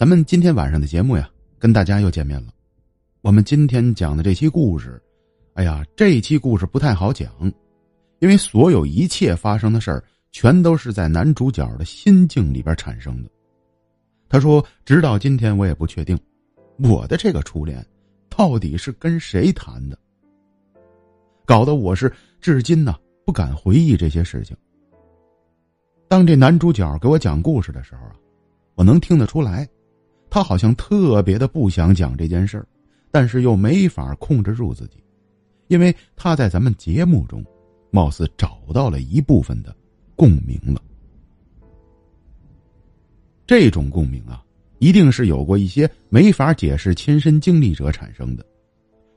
咱们今天晚上的节目呀，跟大家又见面了。我们今天讲的这期故事，哎呀，这一期故事不太好讲，因为所有一切发生的事儿，全都是在男主角的心境里边产生的。他说：“直到今天，我也不确定，我的这个初恋，到底是跟谁谈的。搞得我是至今呢不敢回忆这些事情。当这男主角给我讲故事的时候啊，我能听得出来。”他好像特别的不想讲这件事儿，但是又没法控制住自己，因为他在咱们节目中，貌似找到了一部分的共鸣了。这种共鸣啊，一定是有过一些没法解释亲身经历者产生的。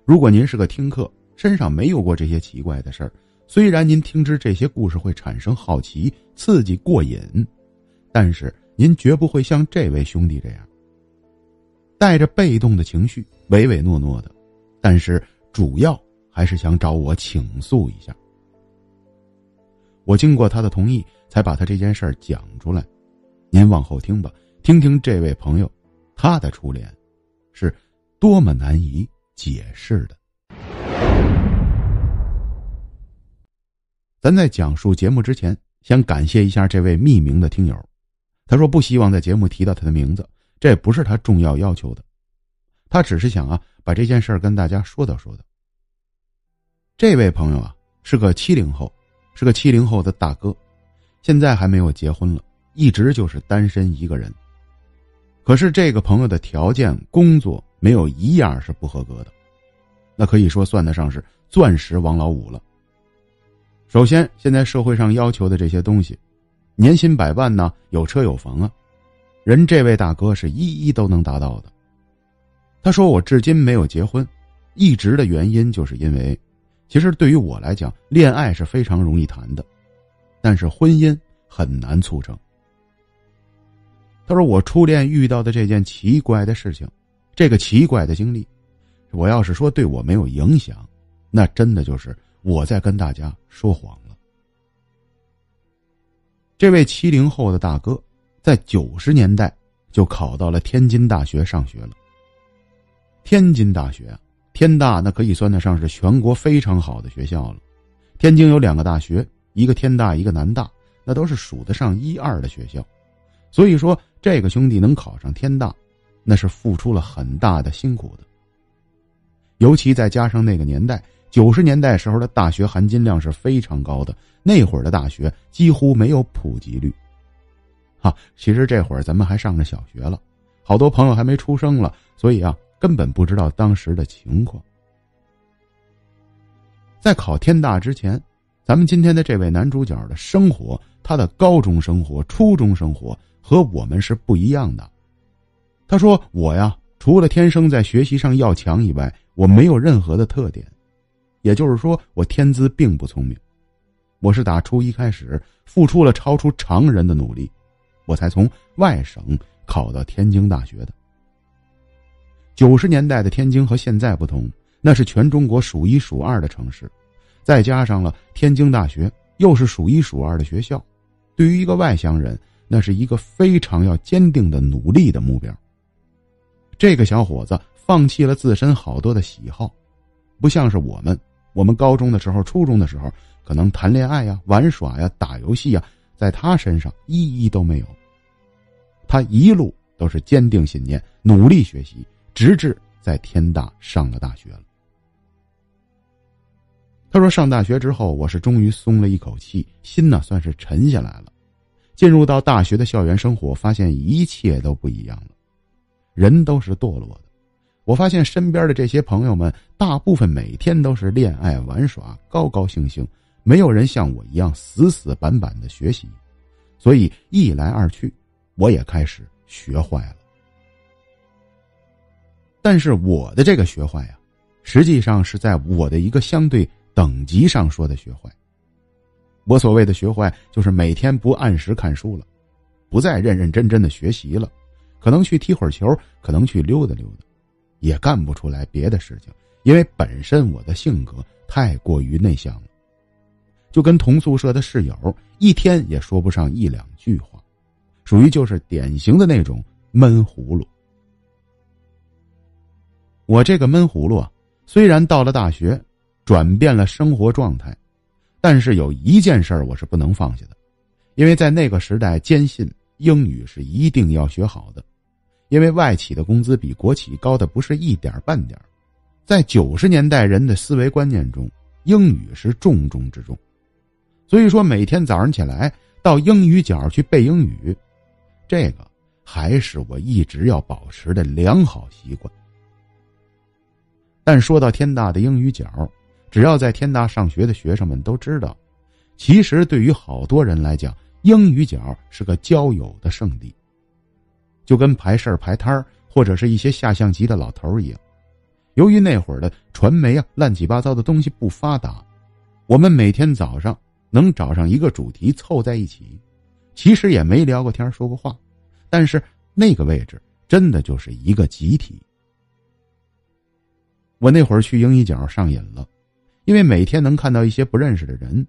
如果您是个听客，身上没有过这些奇怪的事儿，虽然您听知这些故事会产生好奇、刺激、过瘾，但是您绝不会像这位兄弟这样。带着被动的情绪，唯唯诺诺的，但是主要还是想找我倾诉一下。我经过他的同意，才把他这件事儿讲出来。您往后听吧，听听这位朋友，他的初恋，是多么难以解释的。咱在讲述节目之前，先感谢一下这位匿名的听友，他说不希望在节目提到他的名字。这不是他重要要求的，他只是想啊把这件事儿跟大家说道说道。这位朋友啊是个七零后，是个七零后的大哥，现在还没有结婚了，一直就是单身一个人。可是这个朋友的条件、工作没有一样是不合格的，那可以说算得上是钻石王老五了。首先，现在社会上要求的这些东西，年薪百万呢，有车有房啊。人这位大哥是一一都能达到的。他说：“我至今没有结婚，一直的原因就是因为，其实对于我来讲，恋爱是非常容易谈的，但是婚姻很难促成。”他说：“我初恋遇到的这件奇怪的事情，这个奇怪的经历，我要是说对我没有影响，那真的就是我在跟大家说谎了。”这位七零后的大哥。在九十年代就考到了天津大学上学了。天津大学，天大那可以算得上是全国非常好的学校了。天津有两个大学，一个天大，一个南大，那都是数得上一二的学校。所以说，这个兄弟能考上天大，那是付出了很大的辛苦的。尤其再加上那个年代，九十年代时候的大学含金量是非常高的，那会儿的大学几乎没有普及率。啊，其实这会儿咱们还上着小学了，好多朋友还没出生了，所以啊，根本不知道当时的情况。在考天大之前，咱们今天的这位男主角的生活，他的高中生活、初中生活和我们是不一样的。他说：“我呀，除了天生在学习上要强以外，我没有任何的特点，也就是说，我天资并不聪明。我是打初一开始，付出了超出常人的努力。”我才从外省考到天津大学的。九十年代的天津和现在不同，那是全中国数一数二的城市，再加上了天津大学又是数一数二的学校，对于一个外乡人，那是一个非常要坚定的努力的目标。这个小伙子放弃了自身好多的喜好，不像是我们，我们高中的时候、初中的时候，可能谈恋爱呀、玩耍呀、打游戏呀。在他身上一一都没有。他一路都是坚定信念，努力学习，直至在天大上了大学了。他说：“上大学之后，我是终于松了一口气，心呢算是沉下来了。进入到大学的校园生活，发现一切都不一样了。人都是堕落的。我发现身边的这些朋友们，大部分每天都是恋爱玩耍，高高兴兴。”没有人像我一样死死板板的学习，所以一来二去，我也开始学坏了。但是我的这个学坏呀，实际上是在我的一个相对等级上说的学坏。我所谓的学坏，就是每天不按时看书了，不再认认真真的学习了，可能去踢会儿球，可能去溜达溜达，也干不出来别的事情，因为本身我的性格太过于内向了。就跟同宿舍的室友一天也说不上一两句话，属于就是典型的那种闷葫芦。我这个闷葫芦啊，虽然到了大学，转变了生活状态，但是有一件事我是不能放下的，因为在那个时代，坚信英语是一定要学好的，因为外企的工资比国企高的不是一点半点在九十年代人的思维观念中，英语是重中之重，所以说每天早上起来到英语角去背英语，这个还是我一直要保持的良好习惯。但说到天大的英语角，只要在天大上学的学生们都知道，其实对于好多人来讲，英语角是个交友的圣地。就跟排事儿、排摊儿，或者是一些下象棋的老头一样。由于那会儿的传媒啊，乱七八糟的东西不发达，我们每天早上能找上一个主题凑在一起，其实也没聊过天、说过话，但是那个位置真的就是一个集体。我那会儿去英语角上瘾了，因为每天能看到一些不认识的人，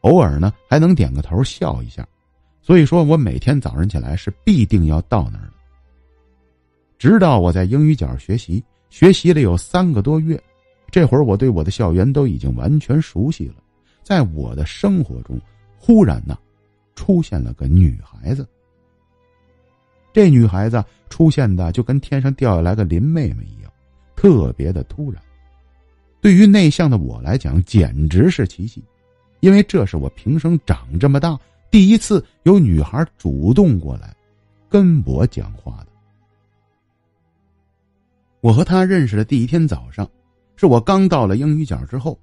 偶尔呢还能点个头笑一下，所以说我每天早上起来是必定要到那儿的。直到我在英语角学习，学习了有三个多月，这会儿我对我的校园都已经完全熟悉了，在我的生活中，忽然呢，出现了个女孩子。这女孩子出现的就跟天上掉下来个林妹妹一样。特别的突然，对于内向的我来讲，简直是奇迹，因为这是我平生长这么大第一次有女孩主动过来跟我讲话的。我和她认识的第一天早上，是我刚到了英语角之后，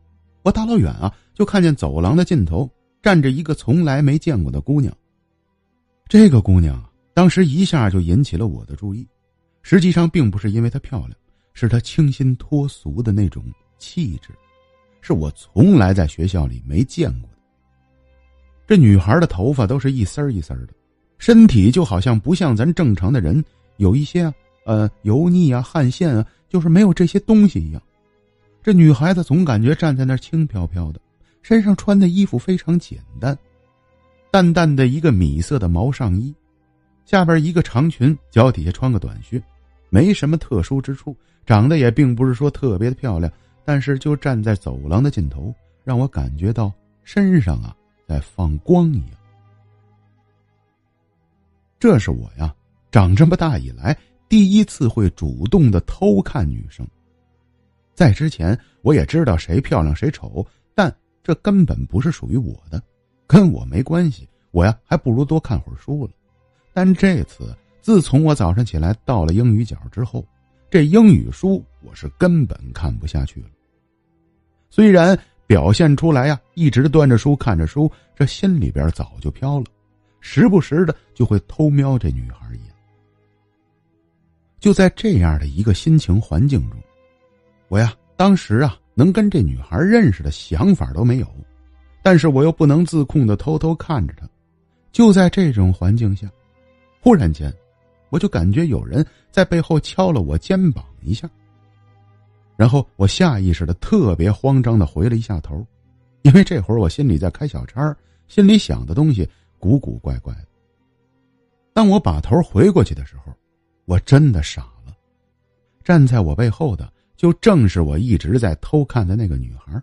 我大老远啊就看见走廊的尽头站着一个从来没见过的姑娘。这个姑娘当时一下就引起了我的注意，实际上并不是因为她漂亮。是她清新脱俗的那种气质，是我从来在学校里没见过的。这女孩的头发都是一丝儿一丝儿的，身体就好像不像咱正常的人有一些啊呃油腻啊、汗腺啊，就是没有这些东西一样。这女孩子总感觉站在那儿轻飘飘的，身上穿的衣服非常简单，淡淡的一个米色的毛上衣，下边一个长裙，脚底下穿个短靴，没什么特殊之处。长得也并不是说特别的漂亮，但是就站在走廊的尽头，让我感觉到身上啊在放光一样。这是我呀长这么大以来第一次会主动的偷看女生。在之前我也知道谁漂亮谁丑，但这根本不是属于我的，跟我没关系。我呀还不如多看会儿书了。但这次自从我早上起来到了英语角之后。这英语书我是根本看不下去了。虽然表现出来呀，一直端着书看着书，这心里边早就飘了，时不时的就会偷瞄这女孩一眼。就在这样的一个心情环境中，我呀，当时啊，能跟这女孩认识的想法都没有，但是我又不能自控的偷偷看着她。就在这种环境下，忽然间。我就感觉有人在背后敲了我肩膀一下，然后我下意识的特别慌张的回了一下头，因为这会儿我心里在开小差，心里想的东西古古怪怪的。当我把头回过去的时候，我真的傻了，站在我背后的就正是我一直在偷看的那个女孩。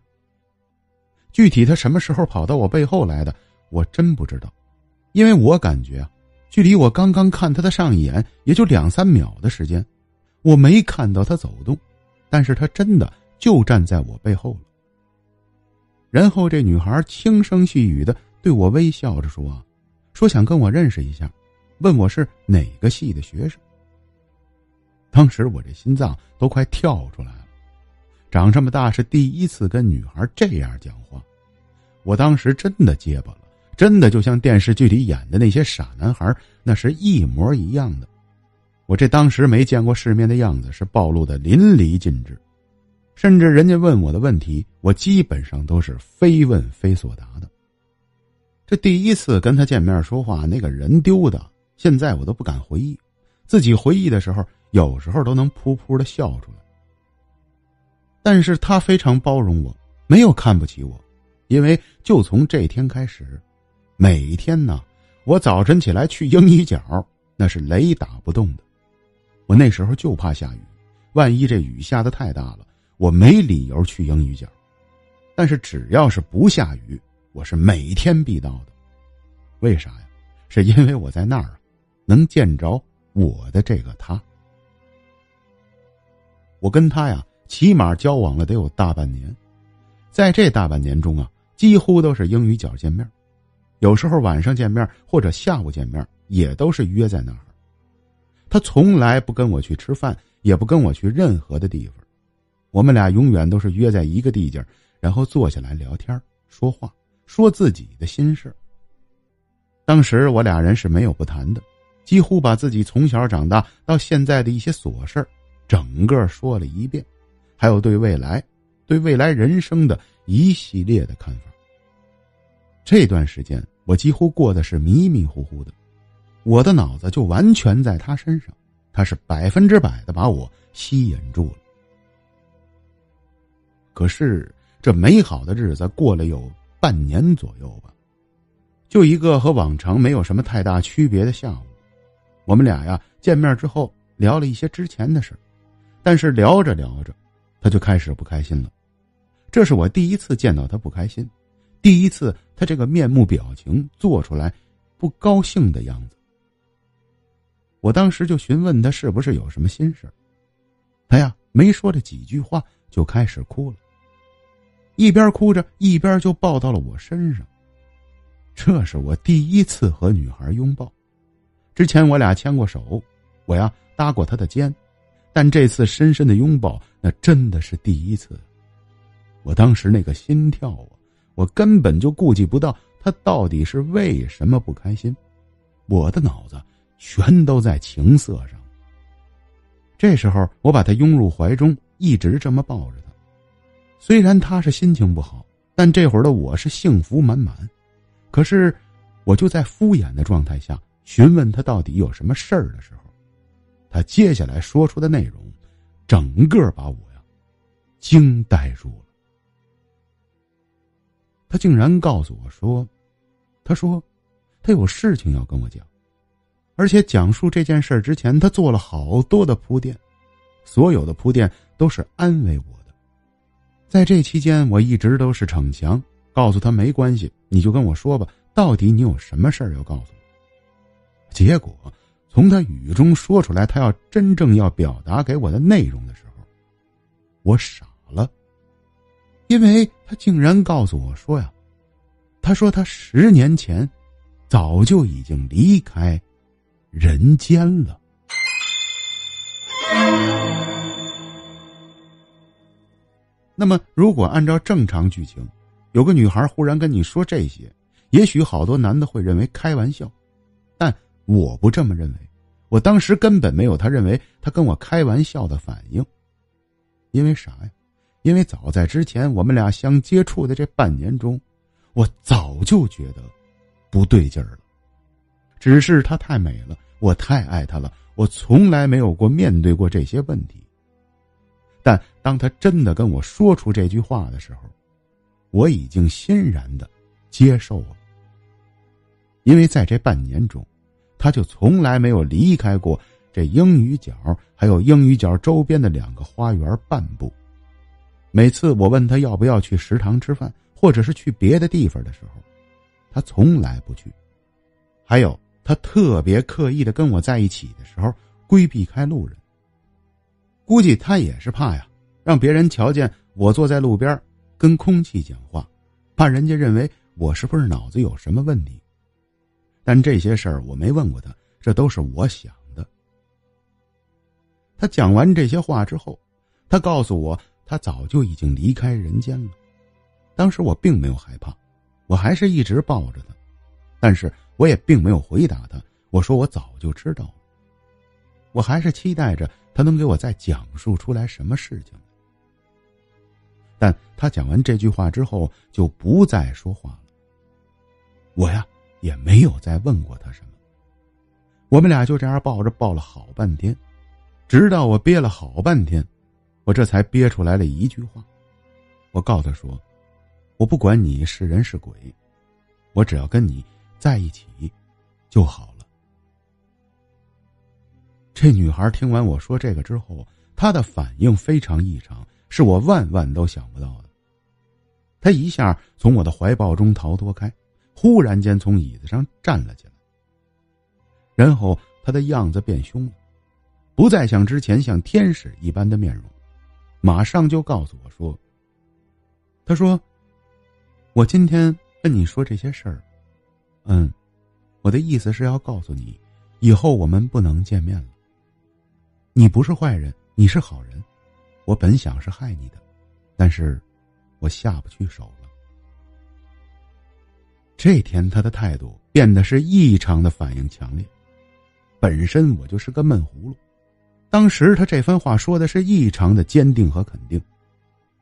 具体她什么时候跑到我背后来的，我真不知道，因为我感觉啊。距离我刚刚看她的上一眼也就两三秒的时间，我没看到她走动，但是她真的就站在我背后了。然后这女孩轻声细语的对我微笑着说：“说想跟我认识一下，问我是哪个系的学生。”当时我这心脏都快跳出来了，长这么大是第一次跟女孩这样讲话，我当时真的结巴了。真的就像电视剧里演的那些傻男孩，那是一模一样的。我这当时没见过世面的样子是暴露的淋漓尽致，甚至人家问我的问题，我基本上都是非问非所答的。这第一次跟他见面说话，那个人丢的，现在我都不敢回忆。自己回忆的时候，有时候都能噗噗的笑出来。但是他非常包容我，没有看不起我，因为就从这天开始。每天呢，我早晨起来去英语角，那是雷打不动的。我那时候就怕下雨，万一这雨下的太大了，我没理由去英语角。但是只要是不下雨，我是每天必到的。为啥呀？是因为我在那儿，能见着我的这个他。我跟他呀，起码交往了得有大半年，在这大半年中啊，几乎都是英语角见面，有时候晚上见面或者下午见面，也都是约在那儿。他从来不跟我去吃饭，也不跟我去任何的地方，我们俩永远都是约在一个地界然后坐下来聊天、说话，说自己的心事。当时我俩人是没有不谈的，几乎把自己从小长大到现在的一些琐事整个说了一遍，还有对未来、对未来人生的一系列的看法。这段时间我几乎过的是迷迷糊糊的，我的脑子就完全在他身上，他是百分之百的把我吸引住了。可是。这美好的日子过了有半年左右吧，就一个和往常没有什么太大区别的下午，我们俩呀见面之后聊了一些之前的事但是聊着聊着，他就开始不开心了。这是我第一次见到他不开心，第一次他这个面目表情做出来不高兴的样子。我当时就询问他是不是有什么心事他呀没说这几句话就开始哭了。一边哭着，一边就抱到了我身上。这是我第一次和女孩拥抱，之前我俩牵过手，我呀搭过她的肩，但这次深深的拥抱，那真的是第一次。我当时那个心跳啊，我根本就顾及不到她到底是为什么不开心，我的脑子全都在情色上。这时候，我把她拥入怀中，一直这么抱着他。虽然他是心情不好，但这会儿的我是幸福满满。可是，我就在敷衍的状态下询问他到底有什么事儿的时候，他接下来说出的内容，整个把我呀惊呆住了。他竟然告诉我说：“他说，他有事情要跟我讲，而且讲述这件事之前，他做了好多的铺垫，所有的铺垫都是安慰我的。”在这期间，我一直都是逞强，告诉他没关系，你就跟我说吧，到底你有什么事儿要告诉我？结果，从他语中说出来他要真正要表达给我的内容的时候，我傻了，因为他竟然告诉我说呀，他说他十年前，早就已经离开人间了。那么，如果按照正常剧情，有个女孩忽然跟你说这些，也许好多男的会认为开玩笑，我不这么认为。我当时根本没有他认为他跟我开玩笑的反应，因为啥呀？因为早在之前我们俩相接触的这半年中，我早就觉得不对劲儿了。只是她太美了，我太爱她了，我从来没有过面对过这些问题。但当他真的跟我说出这句话的时候，我已经欣然的接受了。因为在这半年中，他就从来没有离开过这英语角，还有英语角周边的两个花园半步。每次我问他要不要去食堂吃饭，或者是去别的地方的时候，他从来不去。还有，他特别刻意的跟我在一起的时候，规避开路人。估计他也是怕呀，让别人瞧见我坐在路边跟空气讲话，怕人家认为我是不是脑子有什么问题。但这些事儿我没问过他，这都是我想的。他讲完这些话之后，他告诉我他早就已经离开人间了。当时我并没有害怕，我还是一直抱着他，但是我也并没有回答他。我说我早就知道了，我还是期待着。他能给我再讲述出来什么事情？但他讲完这句话之后就不再说话了。我呀也没有再问过他什么。我们俩就这样抱着抱了好半天，直到我憋了好半天，我这才憋出来了一句话。我告诉他说：“我不管你是人是鬼，我只要跟你在一起就好了。”这女孩听完我说这个之后，她的反应非常异常，是我万万都想不到的。他一下从我的怀抱中逃脱开，忽然间从椅子上站了起来，然后他的样子变凶了，不再像之前像天使一般的面容，马上就告诉我说：“他说，我今天跟你说这些事儿，嗯，我的意思是要告诉你，以后我们不能见面了。你不是坏人，你是好人，我本想是害你的，但是。”我下不去手。这天，他的态度变得是异常的反应强烈。本身我就是个闷葫芦，当时他这番话说的是异常的坚定和肯定。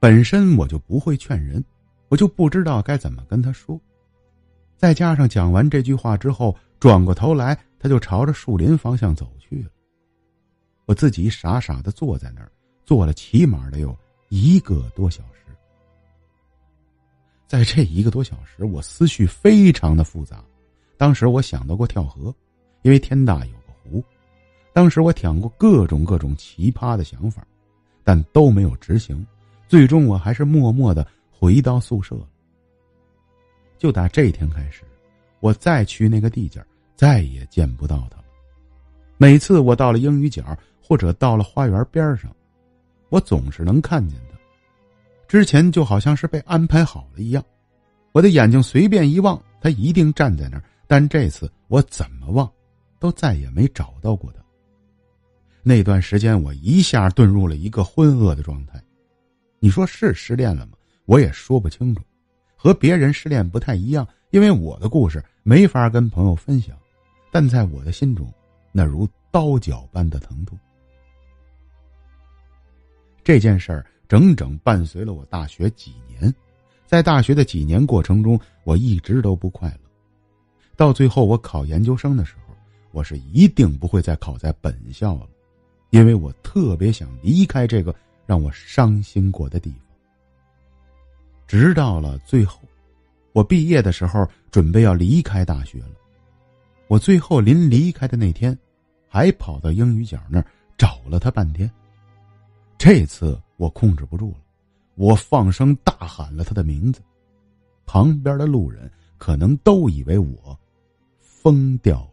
本身我就不会劝人，我就不知道该怎么跟他说。再加上讲完这句话之后，转过头来，他就朝着树林方向走去了。我自己傻傻的坐在那儿，坐了起码得有一个多小时。在这一个多小时，我思绪非常的复杂。当时我想到过跳河，因为天大有个湖。当时我想过各种各种奇葩的想法，但都没有执行。最终，我还是默默的回到宿舍。就打这天开始，我再去那个地界再也见不到他了。每次我到了英语角，或者到了花园边上，我总是能看见他。之前就好像是被安排好了一样，我的眼睛随便一望，他一定站在那儿。但这次我怎么望，都再也没找到过他。那段时间，我一下遁入了一个昏噩的状态。你说是失恋了吗？我也说不清楚。和别人失恋不太一样，因为我的故事没法跟朋友分享，但在我的心中，那如刀绞般的疼痛。这件事儿。整整伴随了我大学几年，在大学的几年过程中，我一直都不快乐。到最后，我考研究生的时候，我是一定不会再考在本校了，因为我特别想离开这个让我伤心过的地方。直到了最后，我毕业的时候，准备要离开大学了。我最后临离开的那天，还跑到英语角那儿找了他半天。这次我控制不住了，我放声大喊了他的名字，旁边的路人可能都以为我疯掉。